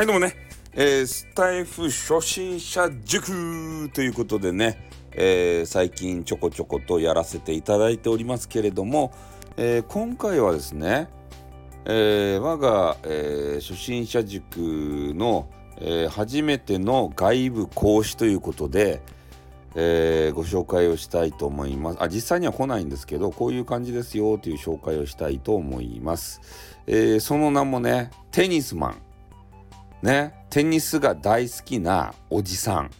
はいどうもね、えー、スタイフ初心者塾ということでね、えー、最近ちょこちょことやらせていただいておりますけれども、えー、今回はですね、え我が、え初心者塾の、え初めての外部講師ということで、えご紹介をしたいと思います。あ実際には来ないんですけどこういう感じですよという紹介をしたいと思います、えその名もねテニスマン。ね、テニスが大好きなおじさん、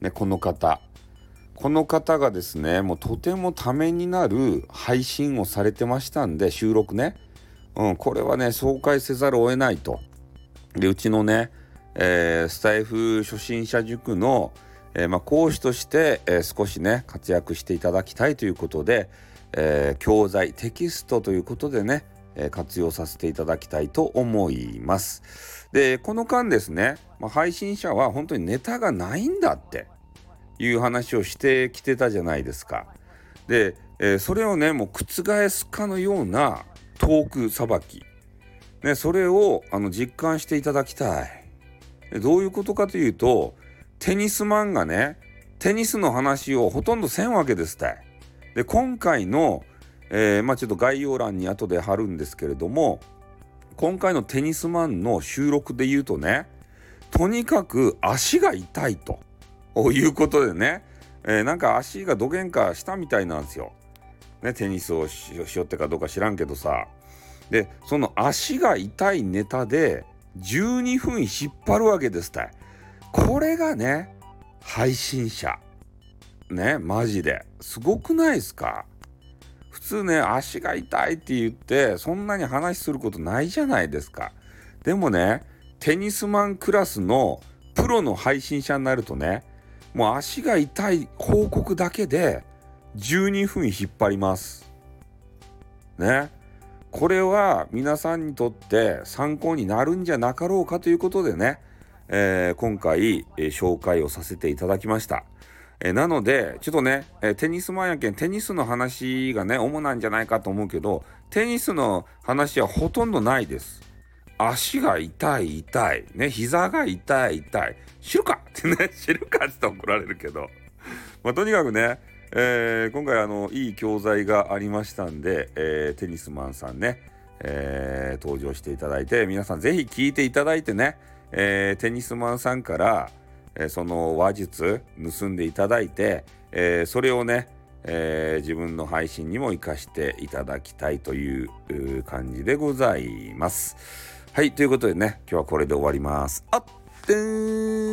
ね、この方。この方がですね、もうとてもためになる配信をされてましたんで、収録ね。うん、これはね、紹介せざるを得ないと。で、うちのね、えー、スタイフ初心者塾の、えー、まあ、講師として、えー、少しね、活躍していただきたいということで、え教材、テキストということでね、え活用させていただきたいと思います。で、この間ですね、ま、配信者は本当にネタがないんだっていう話をしてきてたじゃないですか。で、え、それをね、もう覆すかのようなトークさばき。ね、それをあの実感していただきたい。どういうことかというと、テニスマンがね、テニスの話をほとんどせんわけですって。で、今回のえー、まあちょっと概要欄に後で貼るんですけれども今回のテニスマンの収録で言うとねとにかく足が痛いということでね、えー、なんか足がどげんかしたみたいなんですよ。ね、テニスをしよってかどうか知らんけどさ。でその足が痛いネタで12分引っ張るわけですたいこれがね配信者。ねマジで。すごくないですか？普通ね足が痛いって言ってそんなに話することないじゃないですか。でもねテニスマンクラスのプロの配信者になるとねもう足が痛い報告だけで12分引っ張ります。ね。これは皆さんにとって参考になるんじゃなかろうかということでね、えー、今回、えー、紹介をさせていただきました。えなので、ちょっとね、えテニスマンやけん、テニスの話がね、主なんじゃないかと思うけど、テニスの話はほとんどないです。足が痛い痛い。ね、膝が痛い痛い。知るか？っ てね、知るかって怒られるけど。まあ、とにかくね、えー、今回あの、いい教材がありましたんで、えー、テニスマンさんね、えー、登場していただいて、皆さんぜひ聞いていただいてね、えテニスマンさんから、えその話術盗んでいただいて、えそれをね、え、自分の配信にも生かしていただきたいという感じでございます。はい、ということでね、今日はこれで終わります。あって